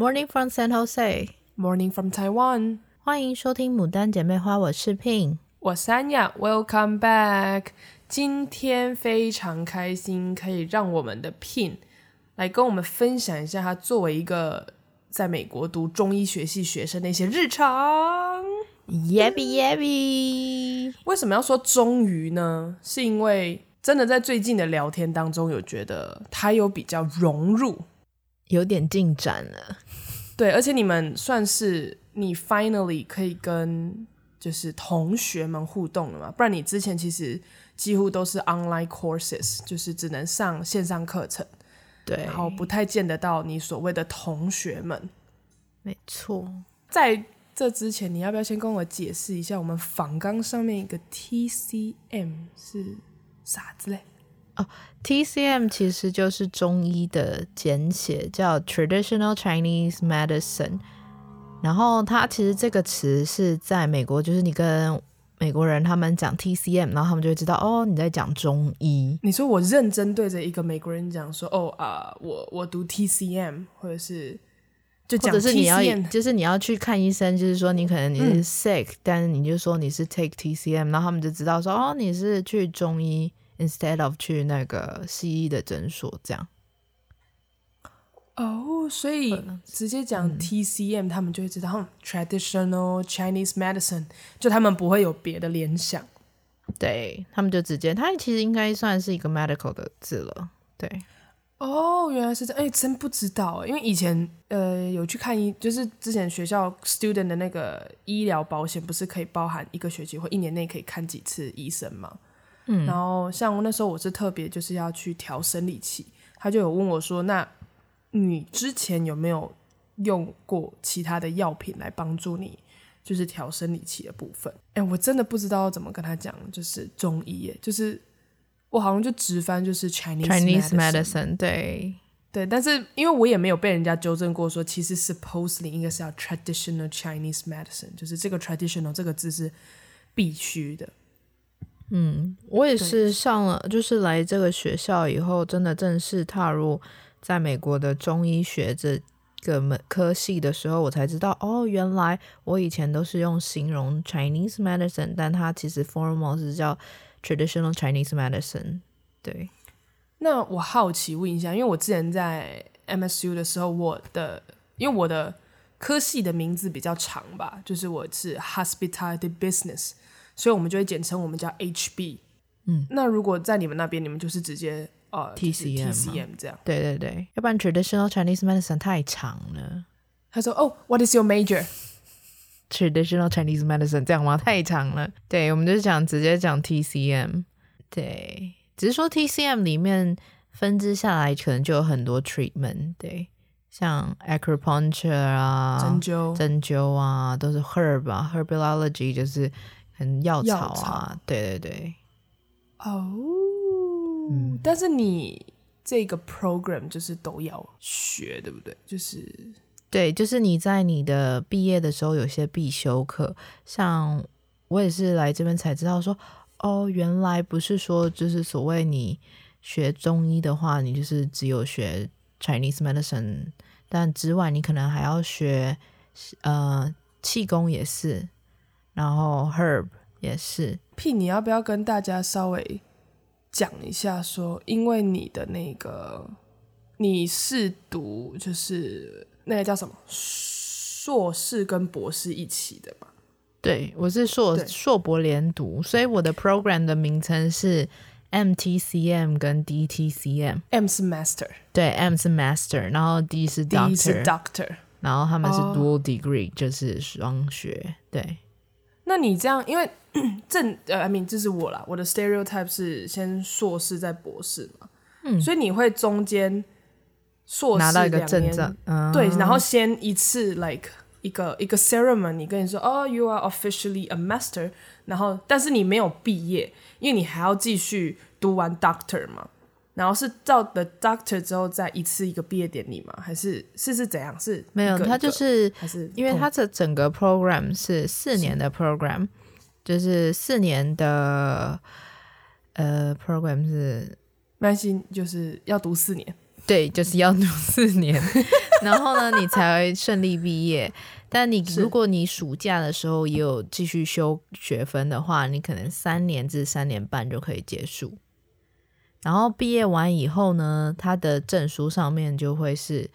Morning from San Jose, Morning from Taiwan。欢迎收听《牡丹姐妹花》，我是 Pin，我是安雅。Welcome back。今天非常开心，可以让我们的 Pin 来跟我们分享一下他作为一个在美国读中医学系学生的一些日常。耶比耶比，为什么要说终于呢？是因为真的在最近的聊天当中，有觉得他有比较融入，有点进展了。对，而且你们算是你 finally 可以跟就是同学们互动了嘛？不然你之前其实几乎都是 online courses，就是只能上线上课程，对，然后不太见得到你所谓的同学们。没错，在这之前，你要不要先跟我解释一下，我们仿纲上面一个 TCM 是啥子嘞？哦，TCM 其实就是中医的简写，叫 Traditional Chinese Medicine。然后它其实这个词是在美国，就是你跟美国人他们讲 TCM，然后他们就会知道哦，你在讲中医。你说我认真对着一个美国人讲说，哦啊、呃，我我读 TCM，或者是。就讲或者是你要，就是你要去看医生，就是说你可能你是 sick，、嗯、但是你就说你是 take TCM，然后他们就知道说哦，你是去中医，instead of 去那个西医的诊所这样。哦，所以直接讲 TCM，、嗯、他们就会知道、嗯、traditional Chinese medicine，就他们不会有别的联想，对他们就直接，它其实应该算是一个 medical 的字了，对。哦，原来是这样，哎，真不知道，因为以前呃有去看医，就是之前学校 student 的那个医疗保险，不是可以包含一个学期或一年内可以看几次医生吗？嗯，然后像那时候我是特别就是要去调生理期，他就有问我说，那你之前有没有用过其他的药品来帮助你，就是调生理期的部分？哎，我真的不知道要怎么跟他讲，就是中医耶，就是。我好像就直翻就是 Chinese Chinese medicine，对对，但是因为我也没有被人家纠正过，说其实 supposedly 应该是要 traditional Chinese medicine，就是这个 traditional 这个字是必须的。嗯，我也是上了，就是来这个学校以后，真的正式踏入在美国的中医学这个门科系的时候，我才知道哦，原来我以前都是用形容 Chinese medicine，但它其实 formal 是叫。Traditional Chinese medicine，对。那我好奇问一下，因为我之前在 MSU 的时候，我的因为我的科系的名字比较长吧，就是我是 Hospitality Business，所以我们就会简称我们叫 HB。嗯，那如果在你们那边，你们就是直接呃 TCM TCM 这样？对对对，要不然 Traditional Chinese medicine 太长了。他说：“哦，What is your major？” Traditional Chinese medicine 这样吗？太长了。对，我们就是讲直接讲 TCM。对，只是说 TCM 里面分支下来，可能就有很多 treatment。对，像 acupuncture 啊，针灸、针灸啊，都是 herb 啊，herbology 就是很药草啊。草对对对。哦、oh, 嗯，但是你这个 program 就是都要学，对不对？就是。对，就是你在你的毕业的时候有些必修课，像我也是来这边才知道说，哦，原来不是说就是所谓你学中医的话，你就是只有学 Chinese medicine，但之外你可能还要学呃气功也是，然后 herb 也是。P，你要不要跟大家稍微讲一下说，因为你的那个你是读就是。那个叫什么？硕士跟博士一起的嘛？对，我是硕硕博连读，所以我的 program 的名称是 MTCM 跟 DTCM。M 是 master，对，M 是 master，然后 D 是 doctor，D 是 doctor，然后他们是 dual degree，、oh. 就是双学。对，那你这样，因为 正呃，I mean，这是我啦，我的 stereotype 是先硕士再博士嘛，嗯，所以你会中间。硕士拿到一个证证，嗯，对，然后先一次 like 一个一个 ceremony，跟你说哦、oh,，you are officially a master，然后但是你没有毕业，因为你还要继续读完 doctor 嘛，然后是到的 doctor 之后再一次一个毕业典礼吗？还是是是怎样？是没有，他就是还是因为他这整个 program 是四年的 program，就是四年的呃 program 是，耐心就是要读四年。对，就是要读四年，然后呢，你才会顺利毕业。但你如果你暑假的时候也有继续修学分的话，你可能三年至三年半就可以结束。然后毕业完以后呢，他的证书上面就会是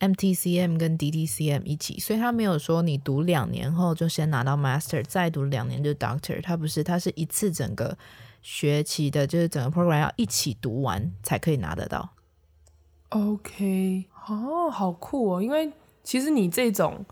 MTCM 跟 DTCM 一起，所以他没有说你读两年后就先拿到 Master，再读两年就 Doctor，他不是，他是一次整个学期的，就是整个 program 要一起读完才可以拿得到。OK，哦，好酷哦，因为其实你这种。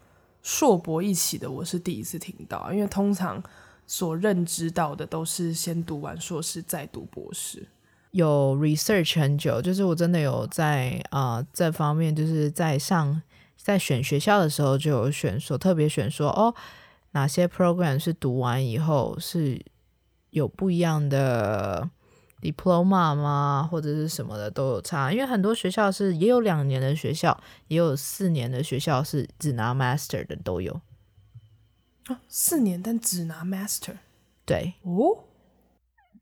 硕博一起的，我是第一次听到，因为通常所认知到的都是先读完硕士再读博士。有 research 很久，就是我真的有在啊、呃、这方面，就是在上在选学校的时候就有选说特别选说哦，哪些 program 是读完以后是有不一样的。diploma 吗，或者是什么的都有差，因为很多学校是也有两年的学校，也有四年的学校是只拿 master 的都有。啊，四年但只拿 master，对哦，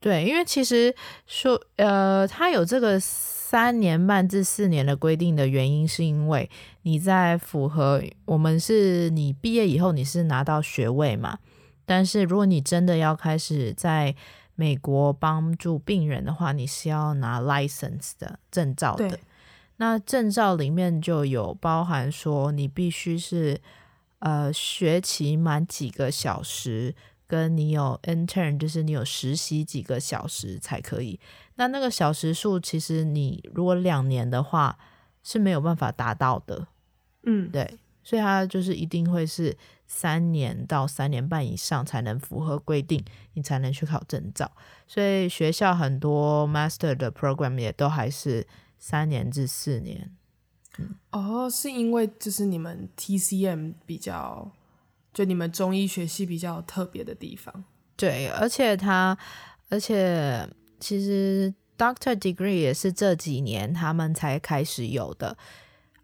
对，因为其实说呃，他有这个三年半至四年的规定的原因，是因为你在符合我们是你毕业以后你是拿到学位嘛，但是如果你真的要开始在美国帮助病人的话，你是要拿 license 的证照的。那证照里面就有包含说，你必须是呃学期满几个小时，跟你有 intern，就是你有实习几个小时才可以。那那个小时数，其实你如果两年的话是没有办法达到的。嗯，对，所以它就是一定会是。三年到三年半以上才能符合规定，你才能去考证照。所以学校很多 master 的 program 也都还是三年至四年。嗯，哦，是因为就是你们 TCM 比较，就你们中医学系比较特别的地方。对，而且他，而且其实 Doctor Degree 也是这几年他们才开始有的，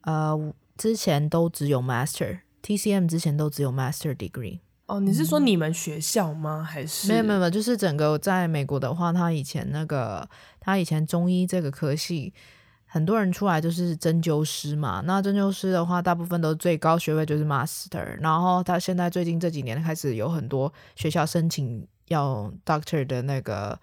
呃，之前都只有 Master。TCM 之前都只有 Master Degree 哦，你是说你们学校吗？还是没有没有没有，就是整个在美国的话，他以前那个他以前中医这个科系，很多人出来就是针灸师嘛。那针灸师的话，大部分都最高学位就是 Master，然后他现在最近这几年开始有很多学校申请要 Doctor 的那个。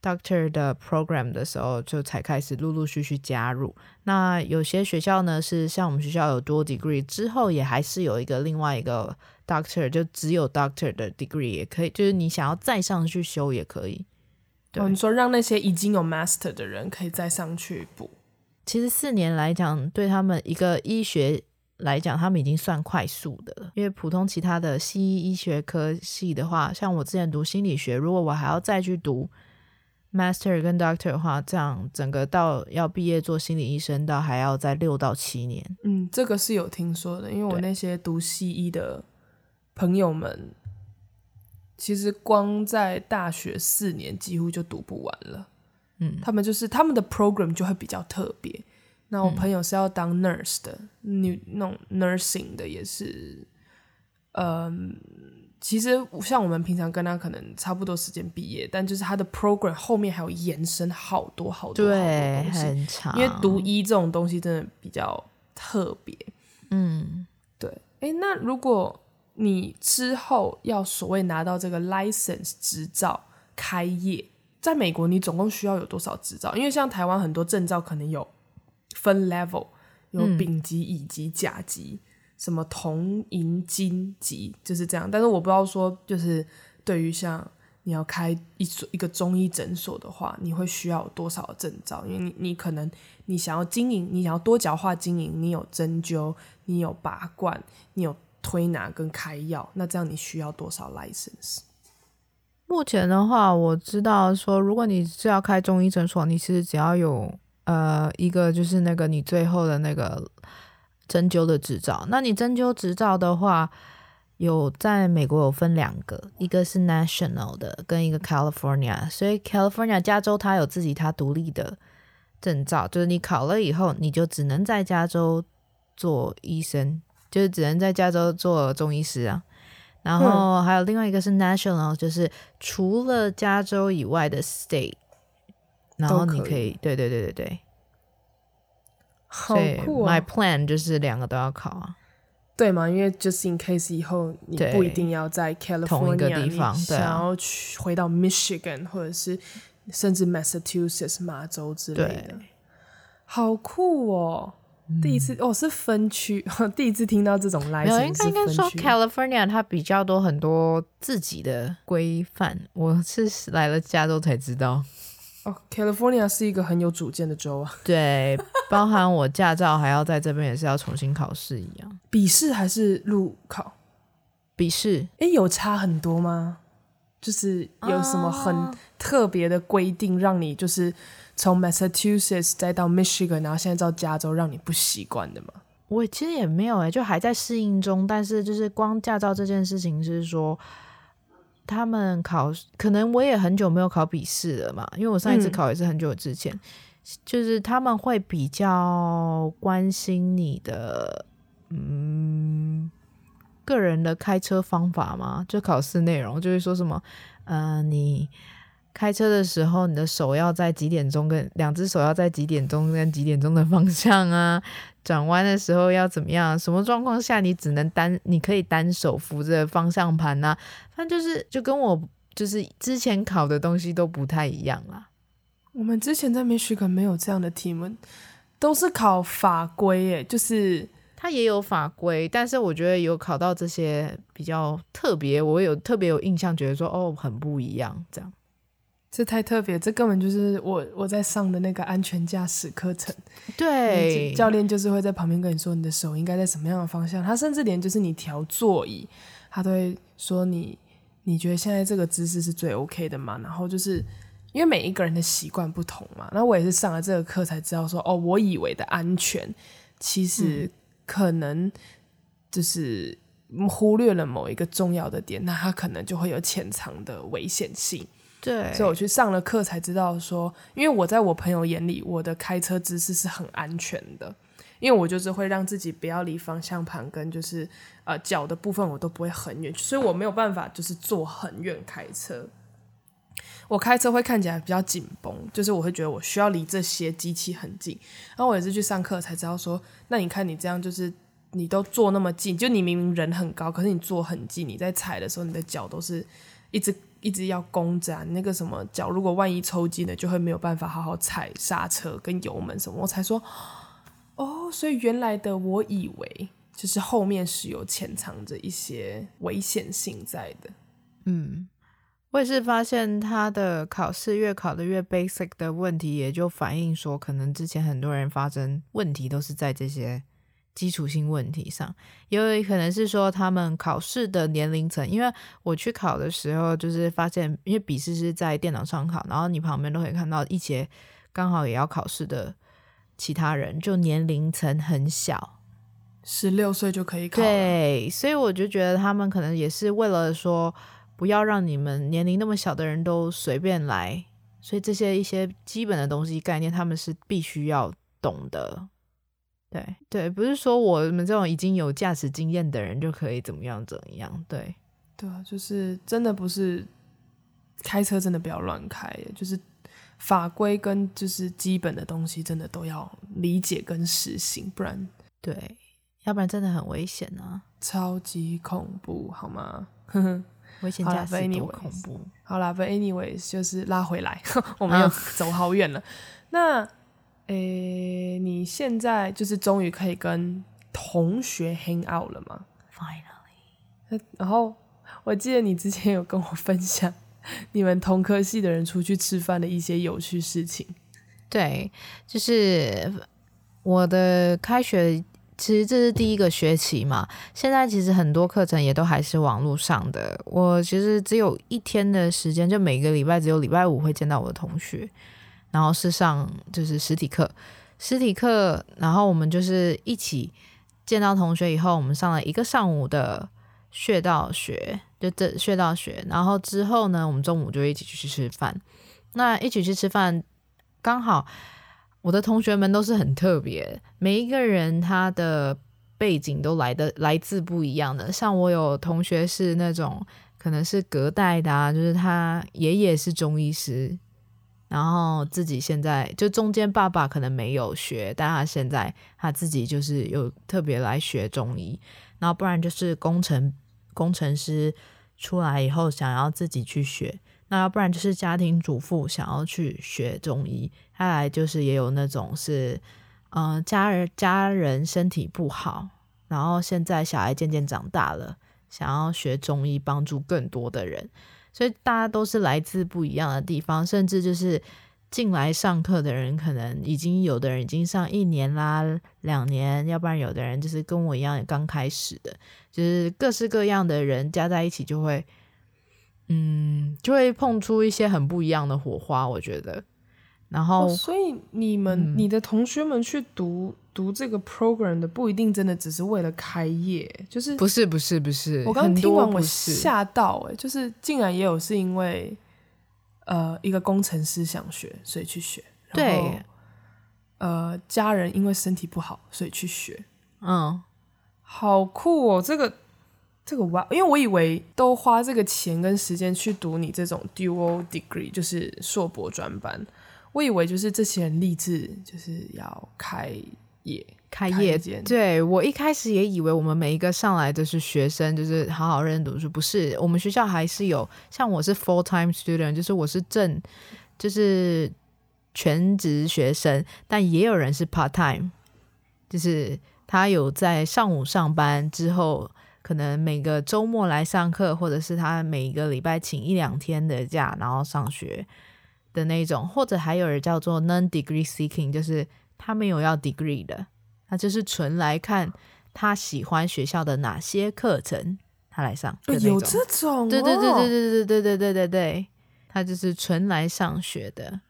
Doctor 的 program 的时候，就才开始陆陆续续加入。那有些学校呢，是像我们学校有 Dual Degree 之后，也还是有一个另外一个 Doctor，就只有 Doctor 的 Degree 也可以，就是你想要再上去修也可以。对，哦，你说让那些已经有 Master 的人可以再上去补。其实四年来讲，对他们一个医学来讲，他们已经算快速的了。因为普通其他的西医医学科系的话，像我之前读心理学，如果我还要再去读。Master 跟 Doctor 的话，这样整个到要毕业做心理医生，到还要再六到七年。嗯，这个是有听说的，因为我那些读西医的朋友们，其实光在大学四年几乎就读不完了。嗯，他们就是他们的 program 就会比较特别。那我朋友是要当 nurse 的，女、嗯、那种 nursing 的也是，嗯。其实像我们平常跟他可能差不多时间毕业，但就是他的 program 后面还有延伸好多好多好多东西，很长。因为读医这种东西真的比较特别。嗯，对。诶，那如果你之后要所谓拿到这个 license 执照开业，在美国你总共需要有多少执照？因为像台湾很多证照可能有分 level，有丙级、乙级、甲级。什么铜银金级就是这样，但是我不知道说，就是对于像你要开一所一个中医诊所的话，你会需要多少证照？因为你你可能你想要经营，你想要多角化经营，你有针灸，你有拔罐，你有推拿跟开药，那这样你需要多少 license？目前的话，我知道说，如果你是要开中医诊所，你其实只要有呃一个就是那个你最后的那个。针灸的执照，那你针灸执照的话，有在美国有分两个，一个是 national 的，跟一个 California。所以 California 加州它有自己它独立的证照，就是你考了以后，你就只能在加州做医生，就是只能在加州做中医师啊。然后还有另外一个是 national，就是除了加州以外的 state，然后你可以，对对对对对。好酷啊！My plan 就是两个都要考啊。对嘛？因为 just in case 以后你不一定要在 California 同一个地方，想要去回到 Michigan 或者是甚至 Massachusetts 马州之类的，好酷哦！嗯、第一次哦，是分区，第一次听到这种 license。没有，应该应该说 California 它比较多很多自己的规范，我是来了加州才知道。哦，California 是一个很有主见的州啊。对，包含我驾照还要在这边也是要重新考试一样。笔试还是路考？笔试。哎，有差很多吗？就是有什么很特别的规定，让你就是从 Massachusetts 再到 Michigan，然后现在到加州，让你不习惯的吗？我其实也没有哎，就还在适应中。但是就是光驾照这件事情是说。他们考，可能我也很久没有考笔试了嘛，因为我上一次考也是很久之前。嗯、就是他们会比较关心你的，嗯，个人的开车方法吗，就考试内容就会说什么，嗯、呃，你。开车的时候，你的手要在几点钟跟两只手要在几点钟跟几点钟的方向啊？转弯的时候要怎么样？什么状况下你只能单，你可以单手扶着方向盘啊？反正就是就跟我就是之前考的东西都不太一样啦。我们之前在美许可没有这样的题目，都是考法规诶，就是它也有法规，但是我觉得有考到这些比较特别，我有特别有印象，觉得说哦，很不一样这样。这太特别，这根本就是我我在上的那个安全驾驶课程。对，教练就是会在旁边跟你说，你的手应该在什么样的方向。他甚至连就是你调座椅，他都会说你你觉得现在这个姿势是最 OK 的嘛？然后就是因为每一个人的习惯不同嘛。那我也是上了这个课才知道说，哦，我以为的安全其实可能就是忽略了某一个重要的点，那它可能就会有潜藏的危险性。对，所以我去上了课才知道说，因为我在我朋友眼里，我的开车姿势是很安全的，因为我就是会让自己不要离方向盘跟就是呃脚的部分我都不会很远，所以我没有办法就是坐很远开车。我开车会看起来比较紧绷，就是我会觉得我需要离这些机器很近。然后我也是去上课才知道说，那你看你这样就是你都坐那么近，就你明明人很高，可是你坐很近，你在踩的时候你的脚都是一直。一直要弓着、啊、那个什么脚，如果万一抽筋了，就会没有办法好好踩刹车跟油门什么。我才说，哦，所以原来的我以为就是后面是有潜藏着一些危险性在的。嗯，我也是发现他的考试越考的越 basic 的问题，也就反映说，可能之前很多人发生问题都是在这些。基础性问题上，也有可能是说他们考试的年龄层，因为我去考的时候，就是发现，因为笔试是在电脑上考，然后你旁边都可以看到一些刚好也要考试的其他人，就年龄层很小，十六岁就可以考。对，所以我就觉得他们可能也是为了说，不要让你们年龄那么小的人都随便来，所以这些一些基本的东西概念，他们是必须要懂的。对对，不是说我们这种已经有驾驶经验的人就可以怎么样怎么样。对对啊，就是真的不是开车，真的不要乱开，就是法规跟就是基本的东西，真的都要理解跟实行，不然对，要不然真的很危险啊，超级恐怖，好吗？危险驾驶多恐怖。好啦，But anyways，就是拉回来，我们又走好远了。那。诶，你现在就是终于可以跟同学 hang out 了吗？Finally。然后我记得你之前有跟我分享你们同科系的人出去吃饭的一些有趣事情。对，就是我的开学，其实这是第一个学期嘛。现在其实很多课程也都还是网络上的。我其实只有一天的时间，就每个礼拜只有礼拜五会见到我的同学。然后是上就是实体课，实体课，然后我们就是一起见到同学以后，我们上了一个上午的穴道学，就这穴道学，然后之后呢，我们中午就一起去吃饭。那一起去吃饭，刚好我的同学们都是很特别，每一个人他的背景都来的来自不一样的。像我有同学是那种可能是隔代的啊，就是他爷爷是中医师。然后自己现在就中间爸爸可能没有学，但他现在他自己就是有特别来学中医，然后不然就是工程工程师出来以后想要自己去学，那要不然就是家庭主妇想要去学中医，再来就是也有那种是，呃，家人家人身体不好，然后现在小孩渐渐长大了，想要学中医帮助更多的人。所以大家都是来自不一样的地方，甚至就是进来上课的人，可能已经有的人已经上一年啦、两年，要不然有的人就是跟我一样刚开始的，就是各式各样的人加在一起，就会，嗯，就会碰出一些很不一样的火花，我觉得。然后，哦、所以你们、嗯、你的同学们去读读这个 program 的，不一定真的只是为了开业，就是不是不是不是。我刚听完我吓到、欸，哎，就是竟然也有是因为呃一个工程师想学，所以去学。对。呃，家人因为身体不好，所以去学。嗯，好酷哦，这个这个哇，因为我以为都花这个钱跟时间去读你这种 dual degree，就是硕博专班。我以为就是这些人立志就是要开业，开业。对，我一开始也以为我们每一个上来的是学生，就是好好认真读书。不是，我们学校还是有像我是 full time student，就是我是正，就是全职学生，但也有人是 part time，就是他有在上午上班之后，可能每个周末来上课，或者是他每一个礼拜请一两天的假，然后上学。的那种，或者还有人叫做 non-degree seeking，就是他没有要 degree 的，他就是纯来看他喜欢学校的哪些课程，他来上。有这种、哦？对对对对对对对对对对对，他就是纯来上学的。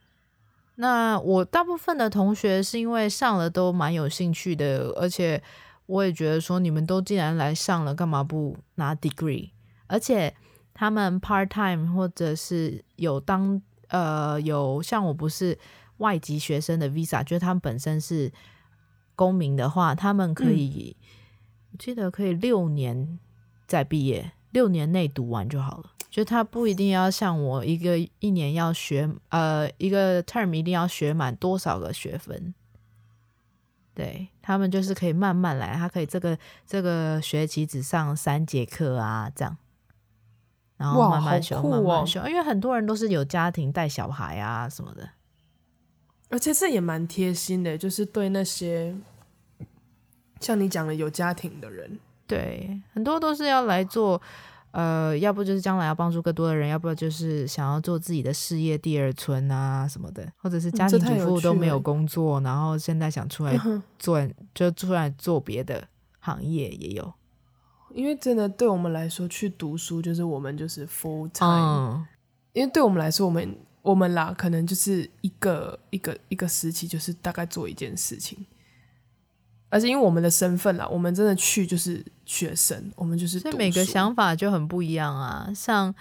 那我大部分的同学是因为上了都蛮有兴趣的，而且我也觉得说，你们都既然来上了，干嘛不拿 degree？而且他们 part time 或者是有当。呃，有像我不是外籍学生的 visa，就是他们本身是公民的话，他们可以，嗯、我记得可以六年再毕业，六年内读完就好了。就他不一定要像我一个一年要学，呃，一个 term 一定要学满多少个学分。对，他们就是可以慢慢来，他可以这个这个学期只上三节课啊，这样。然后慢慢修，哦、慢慢修，因为很多人都是有家庭带小孩啊什么的，而且这也蛮贴心的，就是对那些像你讲的有家庭的人，对，很多都是要来做，呃，要不就是将来要帮助更多的人，要不就是想要做自己的事业第二春啊什么的，或者是家庭主妇都没有工作，然后现在想出来做，嗯、就出来做别的行业也有。因为真的对我们来说，去读书就是我们就是 full time。嗯、因为对我们来说，我们我们啦，可能就是一个一个一个时期，就是大概做一件事情。而是因为我们的身份啦，我们真的去就是学生，我们就是。所以每个想法就很不一样啊。像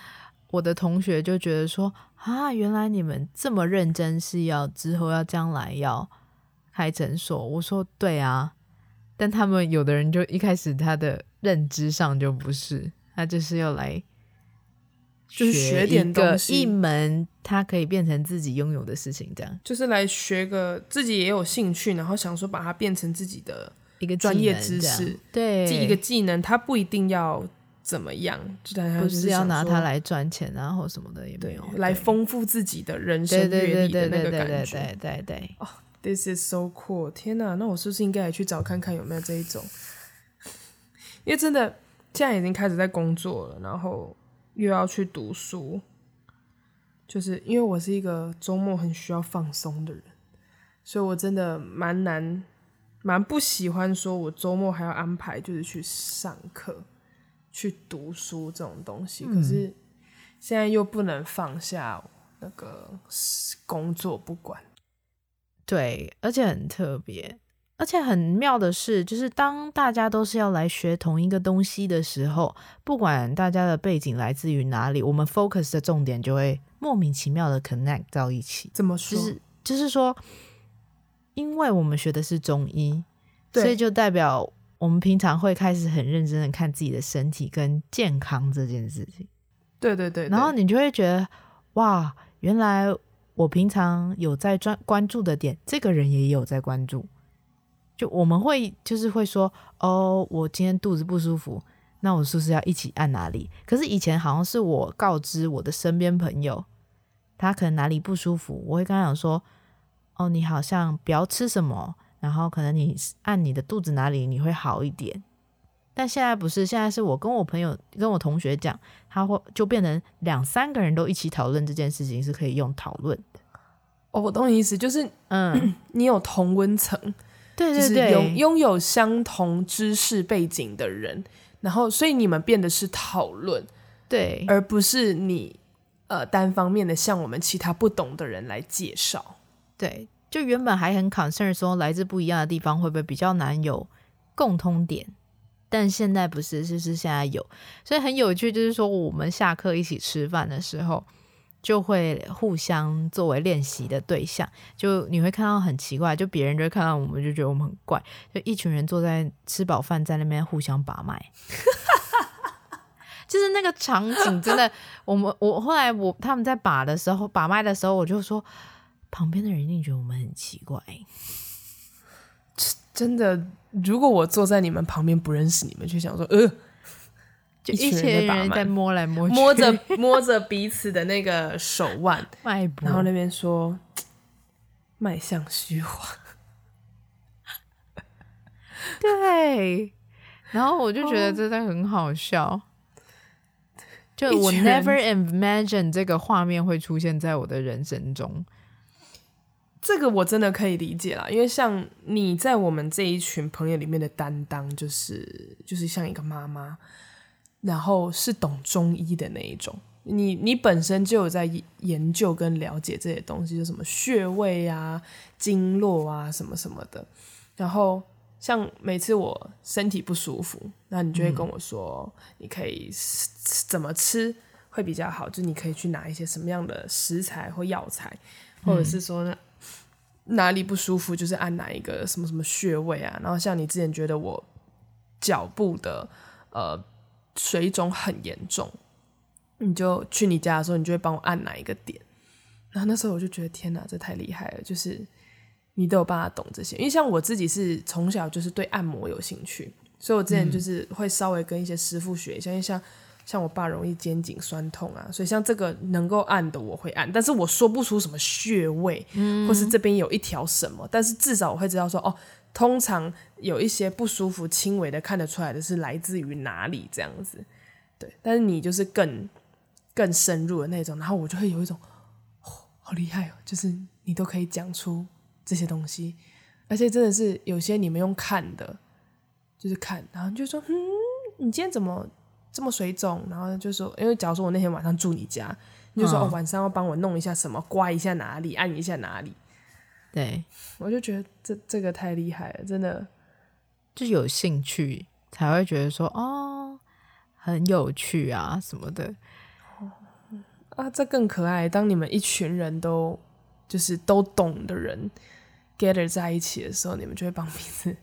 我的同学就觉得说啊，原来你们这么认真，是要之后要将来要开诊所。我说对啊，但他们有的人就一开始他的。认知上就不是，他就是要来，就是学点东西，一门它可以变成自己拥有的事情，这样就是来学个自己也有兴趣，然后想说把它变成自己的一个专业知识，对，一个技能，它不一定要怎么样，就不是要拿它来赚钱，然后什么的也没有，来丰富自己的人生阅历的那个感觉，对对对对。哦，This is so cool！天哪，那我是不是应该也去找看看有没有这一种？因为真的现在已经开始在工作了，然后又要去读书，就是因为我是一个周末很需要放松的人，所以我真的蛮难、蛮不喜欢说我周末还要安排就是去上课、去读书这种东西。嗯、可是现在又不能放下那个工作不管，对，而且很特别。而且很妙的是，就是当大家都是要来学同一个东西的时候，不管大家的背景来自于哪里，我们 focus 的重点就会莫名其妙的 connect 到一起。怎么说？就是就是说，因为我们学的是中医，所以就代表我们平常会开始很认真的看自己的身体跟健康这件事情。对对对，对。然后你就会觉得，哇，原来我平常有在专关注的点，这个人也有在关注。就我们会就是会说，哦，我今天肚子不舒服，那我是不是要一起按哪里？可是以前好像是我告知我的身边朋友，他可能哪里不舒服，我会跟他讲说，哦，你好像不要吃什么，然后可能你按你的肚子哪里你会好一点。但现在不是，现在是我跟我朋友跟我同学讲，他会就变成两三个人都一起讨论这件事情，是可以用讨论的。哦，我懂你意思，就是嗯，你有同温层。对对对，拥拥有相同知识背景的人，然后所以你们变的是讨论，对，而不是你呃单方面的向我们其他不懂的人来介绍。对，就原本还很 concern 说来自不一样的地方会不会比较难有共通点，但现在不是，就是现在有，所以很有趣，就是说我们下课一起吃饭的时候。就会互相作为练习的对象，就你会看到很奇怪，就别人就会看到我们就觉得我们很怪，就一群人坐在吃饱饭在那边互相把脉，就是那个场景真的，我们我后来我他们在把的时候把脉的时候，我就说旁边的人一定觉得我们很奇怪，真的，如果我坐在你们旁边不认识你们，就想说呃。就一群人在摸来摸去，摸 着摸着彼此的那个手腕。脉搏，然后那边说 脉象虚化，对，然后我就觉得真的很好笑，哦、就我 never imagine 这个画面会出现在我的人生中。这个我真的可以理解啦，因为像你在我们这一群朋友里面的担当，就是就是像一个妈妈。然后是懂中医的那一种，你你本身就有在研究跟了解这些东西，就什么穴位啊、经络啊什么什么的。然后像每次我身体不舒服，那你就会跟我说，你可以怎么吃会比较好，就你可以去拿一些什么样的食材或药材，或者是说呢哪里不舒服，就是按哪一个什么什么穴位啊。然后像你之前觉得我脚部的呃。水肿很严重，你就去你家的时候，你就会帮我按哪一个点。然后那时候我就觉得天哪，这太厉害了！就是你都有办法懂这些，因为像我自己是从小就是对按摩有兴趣，所以我之前就是会稍微跟一些师傅学一下。因为像像我爸容易肩颈酸痛啊，所以像这个能够按的我会按，但是我说不出什么穴位，或是这边有一条什么，但是至少我会知道说哦。通常有一些不舒服，轻微的看得出来的是来自于哪里这样子，对。但是你就是更更深入的那种，然后我就会有一种，哦，好厉害哦，就是你都可以讲出这些东西，而且真的是有些你们用看的，就是看，然后就说，嗯，你今天怎么这么水肿？然后就说，因为假如说我那天晚上住你家，你就说，哦，晚上要帮我弄一下什么，刮一下哪里，按一下哪里。对，我就觉得这这个太厉害了，真的，就有兴趣才会觉得说哦，很有趣啊什么的，啊，这更可爱。当你们一群人都就是都懂的人 gather 在一起的时候，你们就会帮彼此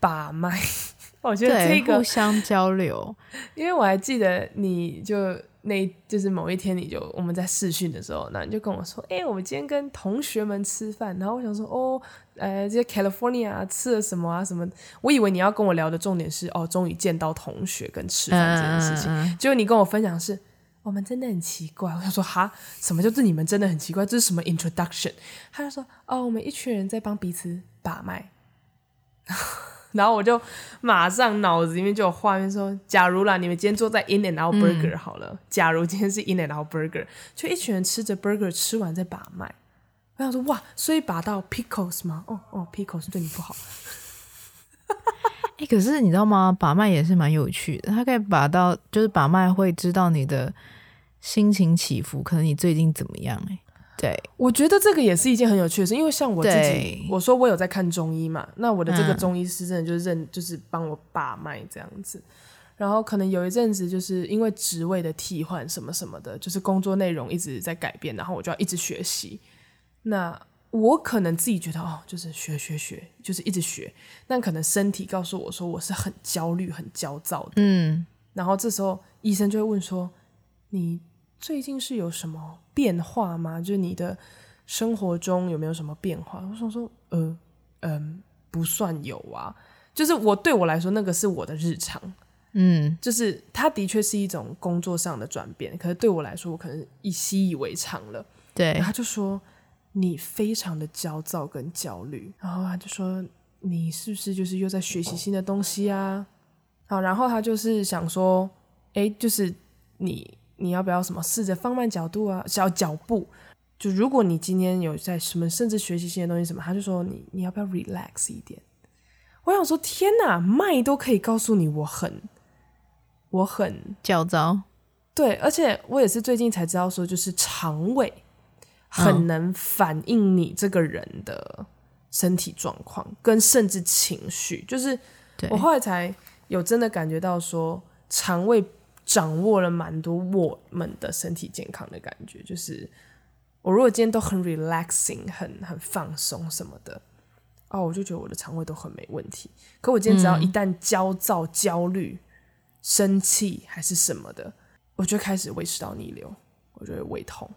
把脉。我觉得这个互相交流，因为我还记得你就。那就是某一天，你就我们在试训的时候，那你就跟我说：“哎、欸，我们今天跟同学们吃饭。”然后我想说：“哦，呃，这些 California 吃了什么啊？什么？”我以为你要跟我聊的重点是：“哦，终于见到同学跟吃饭这件事情。嗯”结果你跟我分享是：“我们真的很奇怪。”我想说：“哈，什么叫做你们真的很奇怪？这是什么 introduction？” 他就说：“哦，我们一群人在帮彼此把脉。” 然后我就马上脑子里面就有画面说，假如啦，你们今天坐在 In and Out Burger 好了，嗯、假如今天是 In and Out Burger，就一群人吃着 burger，吃完再把脉。我想说，哇，所以把到 pickles 吗？哦哦，pickles 对你不好。哎、欸，可是你知道吗？把脉也是蛮有趣的，他可以把到，就是把脉会知道你的心情起伏，可能你最近怎么样、欸？对，我觉得这个也是一件很有趣的事，因为像我自己，我说我有在看中医嘛，那我的这个中医师真的就是认，嗯、就是帮我把脉这样子，然后可能有一阵子就是因为职位的替换什么什么的，就是工作内容一直在改变，然后我就要一直学习。那我可能自己觉得哦，就是学学学，就是一直学，但可能身体告诉我说我是很焦虑、很焦躁的，嗯，然后这时候医生就会问说你。最近是有什么变化吗？就是你的生活中有没有什么变化？我想说，呃，嗯，不算有啊。就是我对我来说，那个是我的日常。嗯，就是它的确是一种工作上的转变，可是对我来说，我可能已习以为常了。对，他就说你非常的焦躁跟焦虑，然后他就说你是不是就是又在学习新的东西啊？好，然后他就是想说，哎，就是你你要不要什么试着放慢角度啊，小脚步？就如果你今天有在什么甚至学习新的东西什么，他就说你你要不要 relax 一点？我想说天哪，麦都可以告诉你我很。我很焦躁，对，而且我也是最近才知道说，就是肠胃很能反映你这个人的身体状况，跟甚至情绪。就是我后来才有真的感觉到说，肠胃掌握了蛮多我们的身体健康的感觉。就是我如果今天都很 relaxing，很很放松什么的，哦，我就觉得我的肠胃都很没问题。可我今天只要一旦焦躁、焦虑。生气还是什么的，我就开始胃食道逆流，我就会胃痛。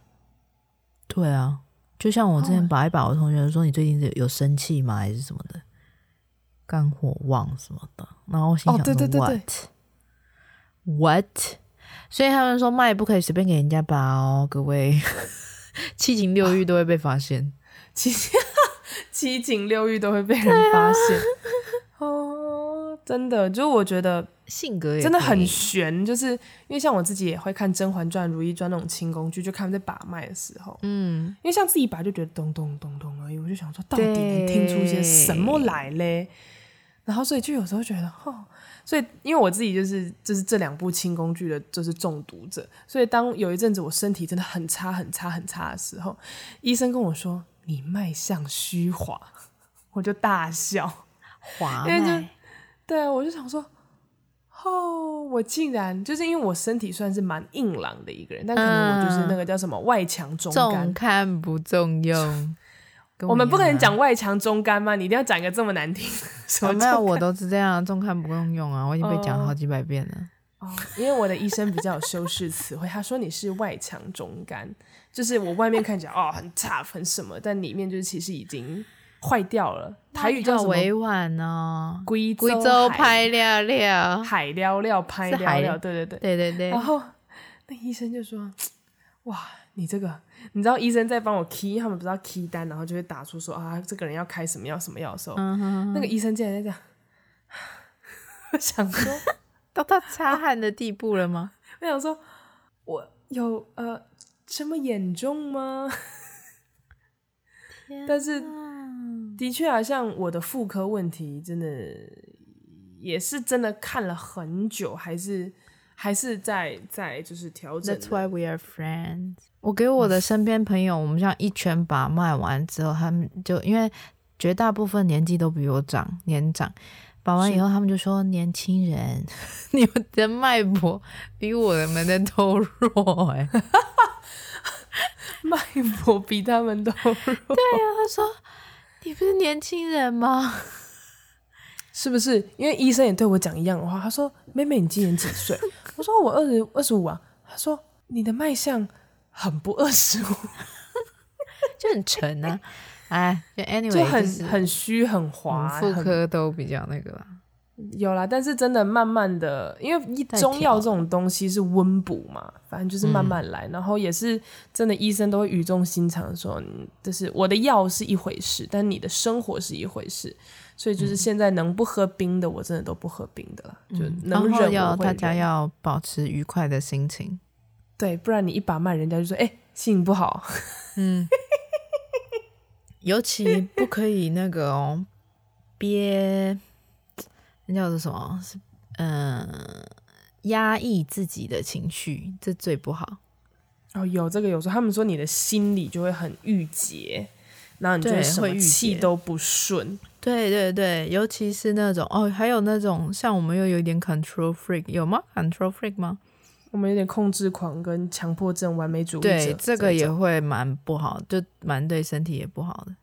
对啊，就像我之前把一把我同学说：“你最近有生气吗？还是什么的？肝火旺什么的？”然后我心想说：“对对对对，what？what？” 所以他们说麦不可以随便给人家拔哦，各位，七情六欲都会被发现，七 七情六欲都会被人发现。哦，真的，就我觉得。性格也真的很玄，就是因为像我自己也会看《甄嬛传》《如懿传》那种清宫剧，就看他们在把脉的时候，嗯，因为像自己把就觉得咚咚咚咚而已，我就想说到底能听出些什么来嘞？然后所以就有时候觉得，哦，所以因为我自己就是就是这两部清宫剧的就是中毒者，所以当有一阵子我身体真的很差很差很差的时候，医生跟我说你脉象虚滑，我就大笑，滑脉，因为就对啊，我就想说。哦，我竟然就是因为我身体算是蛮硬朗的一个人，但可能我就是那个叫什么外强中干，重看不重用。我，我们不可能讲外强中干吗？你一定要讲一个这么难听？什么？没有，我都是这样，中看不用用啊！我已经被讲好几百遍了。哦，因为我的医生比较有修饰词汇，他说你是外强中干，就是我外面看起来哦很 tough 很什么，但里面就是其实已经。坏掉了，台语叫什么？委婉哦，贵贵州拍料料，海料料拍料料，对对对对对对。然后那医生就说：“哇，你这个，你知道医生在帮我 key，他们不知道 key 单，然后就会打出说啊，这个人要开什么药什么药的时候，那个医生竟然在讲，我想说，到他擦汗的地步了吗？我想说，我有呃这么严重吗？但是。”的确啊，像我的妇科问题，真的也是真的看了很久，还是还是在在就是调整。That's why we are friends。我给我的身边朋友，我们这样一圈把脉完之后，他们就因为绝大部分年纪都比我长年长，把完以后，他们就说：“年轻人，你们的脉搏比我们的都弱。”哎，脉搏比他们都弱。对啊，他说。你不是年轻人吗？是不是？因为医生也对我讲一样的话。他说：“妹妹，你今年几岁？” 我说：“我二十二十五啊。”他说：“你的脉象很不二十五，就很沉啊。”哎，就 anyway 就很很虚很滑，妇科都比较那个啦。有啦，但是真的慢慢的，因为中药这种东西是温补嘛，反正就是慢慢来，嗯、然后也是真的，医生都会语重心长说，就是我的药是一回事，但你的生活是一回事，所以就是现在能不喝冰的，我真的都不喝冰的了，嗯、就能忍，大家要保持愉快的心情，对，不然你一把脉，人家就说，哎、欸，心情不好，嗯，尤其不可以那个哦，憋。那叫做什么？是嗯，压抑自己的情绪，这最不好。哦，有这个有时候他们说你的心里就会很郁结，然后你就会什么气都不顺。对对对，尤其是那种哦，还有那种像我们又有一点 control freak，有吗？control freak 吗？我们有点控制狂跟强迫症、完美主义者，对，这个也会蛮不好，就蛮对身体也不好的。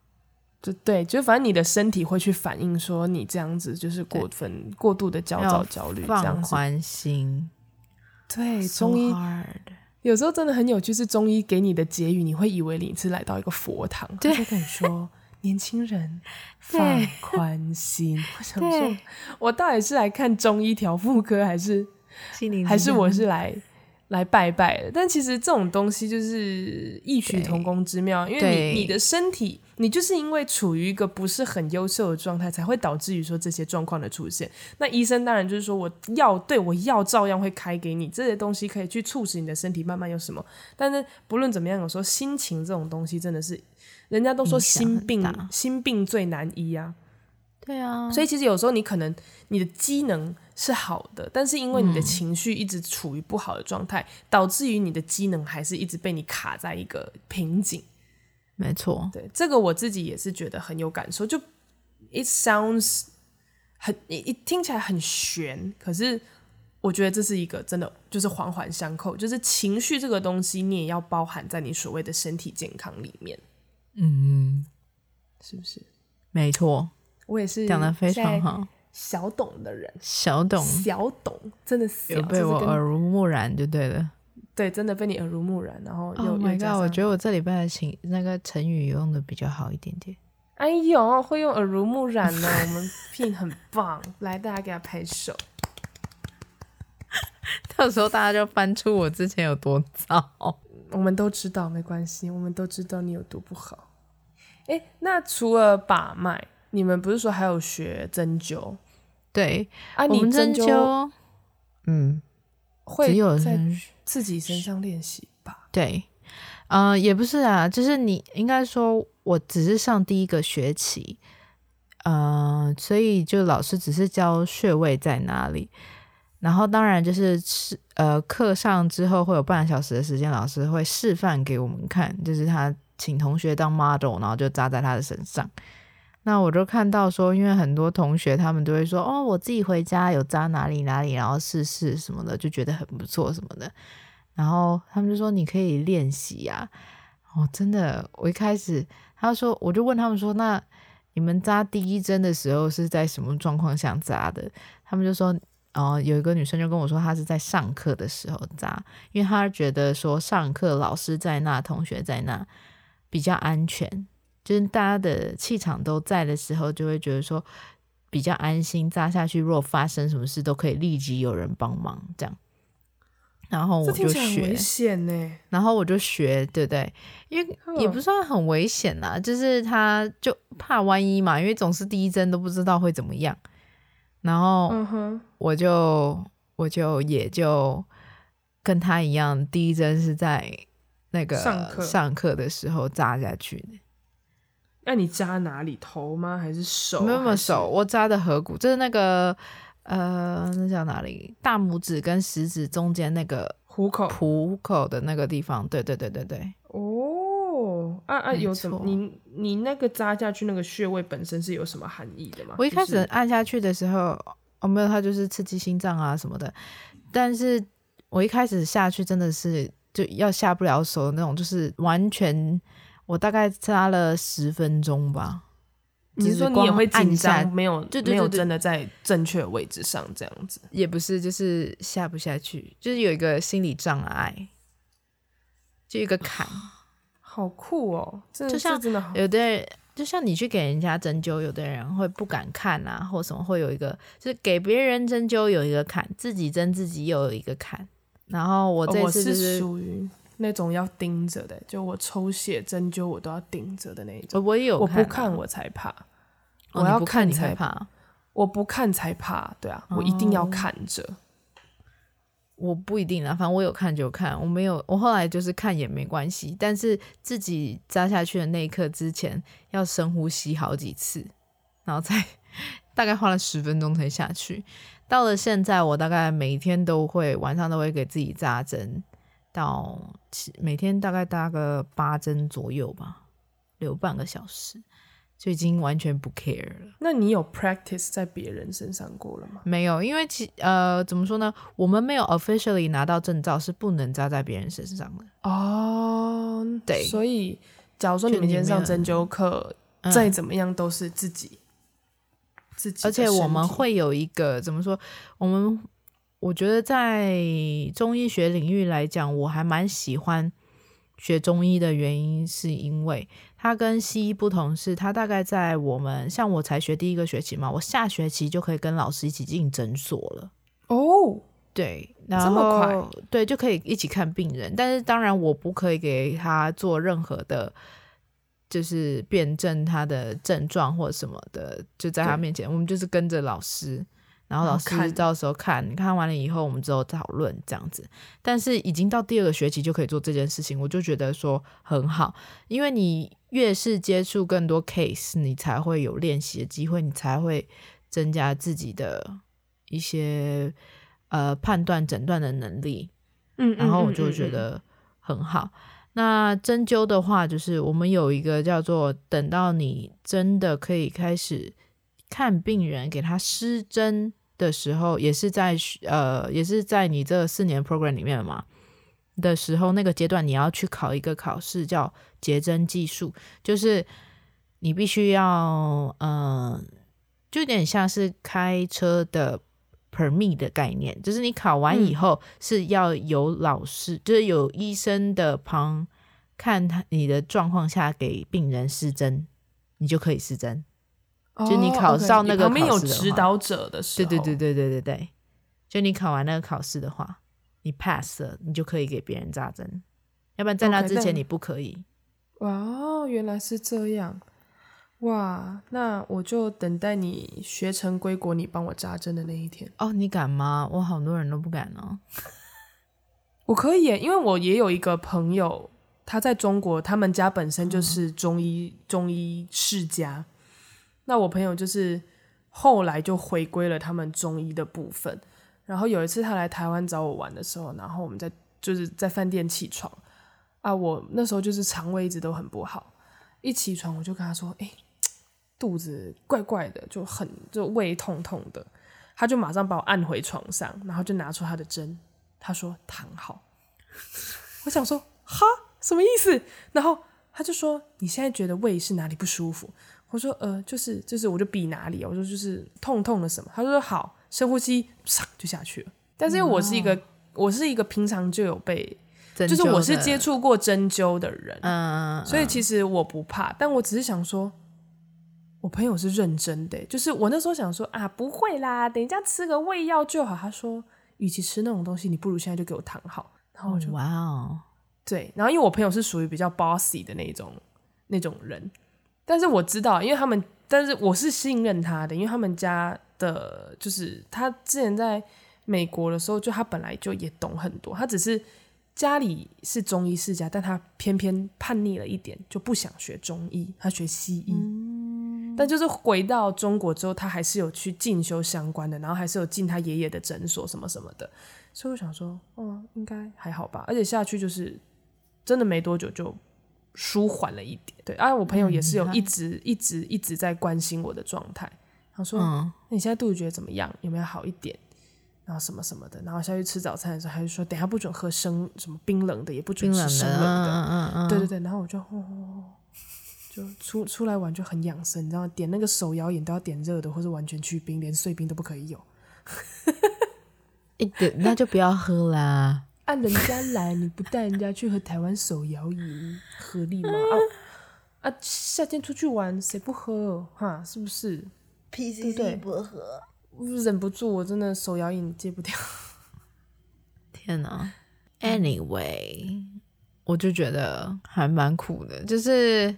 就对，就反正你的身体会去反映，说你这样子就是过分过度的焦躁、焦虑，这样放宽心。对，中医，有时候真的很有趣，是中医给你的结语，你会以为你是来到一个佛堂，对他就跟你说：“年轻人放宽心。”我想说，我到底是来看中医调妇科，还是还是我是来？来拜拜的，但其实这种东西就是异曲同工之妙，因为你你的身体，你就是因为处于一个不是很优秀的状态，才会导致于说这些状况的出现。那医生当然就是说我药对我药照样会开给你，这些东西可以去促使你的身体慢慢有什么。但是不论怎么样，有时候心情这种东西真的是，人家都说心病心病最难医啊。对啊，所以其实有时候你可能你的机能是好的，但是因为你的情绪一直处于不好的状态，嗯、导致于你的机能还是一直被你卡在一个瓶颈。没错，对这个我自己也是觉得很有感受。就 it sounds 很，一听起来很玄，可是我觉得这是一个真的就是环环相扣，就是情绪这个东西你也要包含在你所谓的身体健康里面。嗯，是不是？没错。我也是讲的非常好，小懂的人，小懂，小懂，真的是有被我耳濡目染就对了，对，真的被你耳濡目染，然后又 Oh my God，我觉得我这礼拜的情那个成语用的比较好一点点。哎呦，会用耳濡目染呢，我们 Pin 很棒，来，大家给他拍手。到时候大家就翻出我之前有多糟，我们都知道，没关系，我们都知道你有多不好。哎，那除了把脉。你们不是说还有学针灸？对啊，你针灸，嗯，会在自己身上练习吧？对，嗯、呃，也不是啊，就是你应该说，我只是上第一个学期，呃，所以就老师只是教穴位在哪里，然后当然就是是呃，课上之后会有半小时的时间，老师会示范给我们看，就是他请同学当 model，然后就扎在他的身上。那我就看到说，因为很多同学他们都会说，哦，我自己回家有扎哪里哪里，然后试试什么的，就觉得很不错什么的。然后他们就说你可以练习啊。哦，真的，我一开始他说，我就问他们说，那你们扎第一针的时候是在什么状况下扎的？他们就说，哦，有一个女生就跟我说，她是在上课的时候扎，因为她觉得说上课老师在那，同学在那比较安全。就是大家的气场都在的时候，就会觉得说比较安心扎下去。如果发生什么事，都可以立即有人帮忙，这样。然后我就学，然后我就学，对不对？因为也不算很危险啦，就是他就怕万一嘛，因为总是第一针都不知道会怎么样。然后我就我就也就跟他一样，第一针是在那个上课上课的时候扎下去的。那你扎哪里？头吗？还是手？没有没有手，我扎的合谷，就是那个呃，那叫哪里？大拇指跟食指中间那个虎口，虎口的那个地方。对对对对对。哦，啊啊，有什么？你你那个扎下去那个穴位本身是有什么含义的吗？我一开始按下去的时候，就是、哦没有，它就是刺激心脏啊什么的。但是我一开始下去真的是就要下不了手的那种，就是完全。我大概扎了十分钟吧。你是说你也会紧张？没有，就没有真的在正确位置上这样子。也不是，就是下不下去，就是有一个心理障碍，就一个坎。好酷哦！就像有的人，就像你去给人家针灸，有的人会不敢看啊，或什么会有一个，就是给别人针灸有一个坎，自己针自己又有一个坎。然后我这次就是属于。那种要盯着的，就我抽血针灸我都要盯着的那种。我也有，我不看我才怕。我要看你才怕，我不看才怕。对啊，我一定要看着。我不一定啊，反正我有看就看，我没有，我后来就是看也没关系。但是自己扎下去的那一刻之前，要深呼吸好几次，然后再 大概花了十分钟才下去。到了现在，我大概每天都会晚上都会给自己扎针。到每天大概搭个八针左右吧，留半个小时，就已经完全不 care 了。那你有 practice 在别人身上过了吗？没有，因为其呃怎么说呢，我们没有 officially 拿到证照，是不能扎在别人身上的。哦，对，所以假如说你们今天上针灸课，再怎么样都是自己、嗯、自己，而且我们会有一个怎么说，我们。我觉得在中医学领域来讲，我还蛮喜欢学中医的原因，是因为它跟西医不同，是它大概在我们像我才学第一个学期嘛，我下学期就可以跟老师一起进诊所了。哦，对，然后这么快，对，就可以一起看病人。但是当然，我不可以给他做任何的，就是辨证他的症状或什么的，就在他面前，我们就是跟着老师。然后老师到时候看，看，看完了以后，我们之后讨论这样子。但是已经到第二个学期就可以做这件事情，我就觉得说很好，因为你越是接触更多 case，你才会有练习的机会，你才会增加自己的一些呃判断诊断的能力。嗯，然后我就觉得很好。那针灸的话，就是我们有一个叫做等到你真的可以开始。看病人给他施针的时候，也是在呃，也是在你这四年 program 里面嘛的时候，那个阶段你要去考一个考试，叫结针技术，就是你必须要嗯、呃，就有点像是开车的 permit 的概念，就是你考完以后是要有老师，嗯、就是有医生的旁看他你的状况下给病人施针，你就可以施针。就你考上那个考试的话，旁边有指导者的时候，对对对对对对对，就你考完那个考试的话，你 pass 了，你就可以给别人扎针，要不然在那之前你不可以。哇，原来是这样，哇，那我就等待你学成归国，你帮我扎针的那一天。哦，你敢吗？我好多人都不敢哦。我可以耶，因为我也有一个朋友，他在中国，他们家本身就是中医、嗯、中医世家。那我朋友就是后来就回归了他们中医的部分，然后有一次他来台湾找我玩的时候，然后我们在就是在饭店起床啊，我那时候就是肠胃一直都很不好，一起床我就跟他说，哎，肚子怪怪的，就很就胃痛痛的，他就马上把我按回床上，然后就拿出他的针，他说躺好，我想说哈什么意思？然后他就说你现在觉得胃是哪里不舒服？我说呃，就是就是，我就比哪里，我说就是痛痛的什么。他说好，深呼吸，就下去了。但是因为我是一个，哦、我是一个平常就有被，就是我是接触过针灸的人，嗯，所以其实我不怕。但我只是想说，我朋友是认真的，就是我那时候想说啊，不会啦，等一下吃个胃药就好。他说，与其吃那种东西，你不如现在就给我躺好。然后我就哇哦，对。然后因为我朋友是属于比较 bossy 的那种那种人。但是我知道，因为他们，但是我是信任他的，因为他们家的，就是他之前在美国的时候，就他本来就也懂很多，他只是家里是中医世家，但他偏偏叛逆了一点，就不想学中医，他学西医。嗯、但就是回到中国之后，他还是有去进修相关的，然后还是有进他爷爷的诊所什么什么的，所以我想说，哦，应该还好吧，而且下去就是真的没多久就。舒缓了一点，对啊，我朋友也是有一直、嗯、一直一直在关心我的状态。他说：“嗯，那你现在肚子觉得怎么样？有没有好一点？然后什么什么的。然后下去吃早餐的时候，他就说：等下不准喝生什么冰冷的，也不准吃生冷的。冷的嗯嗯嗯，对对对。然后我就哦，就出出来玩就很养生，你知道吗？点那个手摇饮都要点热的，或者完全去冰，连碎冰都不可以有。一点那就不要喝啦。”按人家来，你不带人家去和台湾手摇饮，合理吗？啊啊！夏天出去玩，谁不喝？哈，是不是？PCC 对对不喝，忍不住，我真的手摇饮戒不掉。天哪！Anyway，我就觉得还蛮苦的，就是。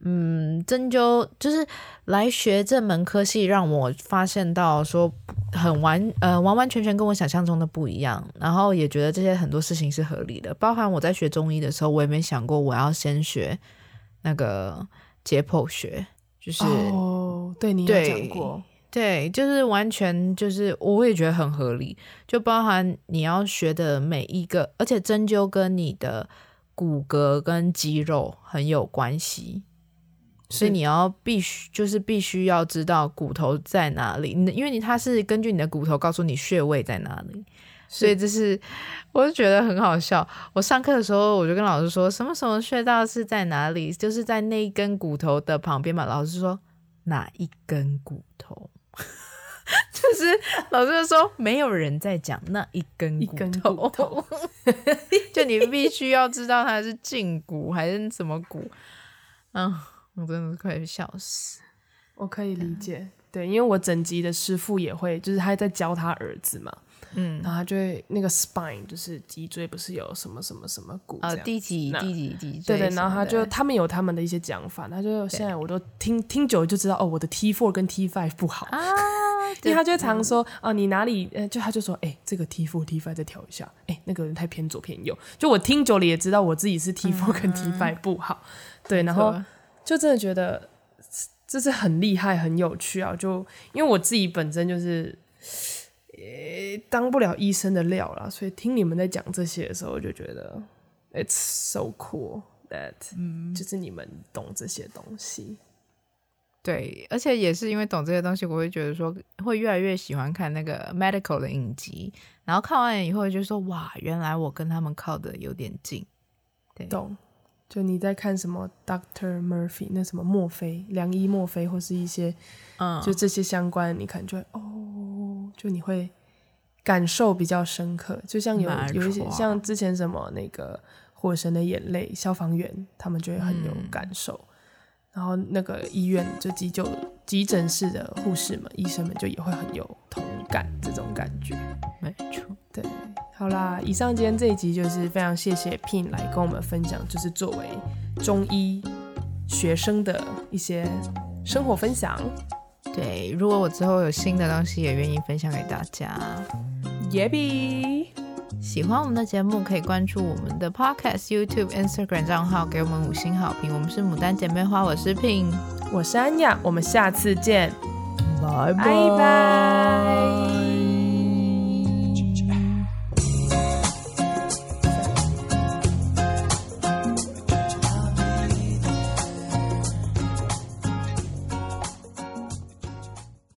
嗯，针灸就是来学这门科系，让我发现到说很完呃完完全全跟我想象中的不一样，然后也觉得这些很多事情是合理的。包含我在学中医的时候，我也没想过我要先学那个解剖学，就是哦，对你有讲过，对，就是完全就是我也觉得很合理，就包含你要学的每一个，而且针灸跟你的骨骼跟肌肉很有关系。所以你要必须就是必须要知道骨头在哪里，因为你它是根据你的骨头告诉你穴位在哪里，所以这是我就觉得很好笑。我上课的时候我就跟老师说什么什么穴道是在哪里，就是在那一根骨头的旁边嘛。老师说哪一根骨头？就 就是老师就说没有人在讲那一根一根骨头，就你必须要知道它是胫骨还是什么骨。嗯，我真的是快笑死。我可以理解，嗯、对，因为我整集的师傅也会，就是他在教他儿子嘛。嗯，然后他就会那个 spine 就是脊椎，不是有什么什么什么骨啊？第几第几脊椎？对对，然后他就他们有他们的一些讲法，他就现在我都听听久了就知道哦，我的 T four 跟 T five 不好啊，因为他就常说哦，你哪里呃，就他就说哎，这个 T four T five 再调一下，哎，那个人太偏左偏右，就我听久了也知道我自己是 T four 跟 T five 不好，对，然后就真的觉得这是很厉害很有趣啊，就因为我自己本身就是。也当不了医生的料啦，所以听你们在讲这些的时候，我就觉得 it's so cool that，嗯，就是你们懂这些东西。对，而且也是因为懂这些东西，我会觉得说会越来越喜欢看那个 medical 的影集，然后看完以后就说哇，原来我跟他们靠的有点近。对，懂。就你在看什么 Doctor Murphy，那什么墨菲，良医墨菲，或是一些，嗯，就这些相关，你可能就会哦，就你会感受比较深刻。就像有有一些像之前什么那个火神的眼泪，消防员他们就会很有感受。嗯、然后那个医院就急救急诊室的护士们、医生们就也会很有同感，这种感觉。没错，对。好啦，以上今天这一集就是非常谢谢 Pin 来跟我们分享，就是作为中医学生的一些生活分享。对，如果我之后有新的东西，也愿意分享给大家。耶比，喜欢我们的节目，可以关注我们的 Podcast、YouTube、Instagram 账号，给我们五星好评。我们是牡丹姐妹花，我是 Pin，我是安雅，我们下次见，拜拜拜。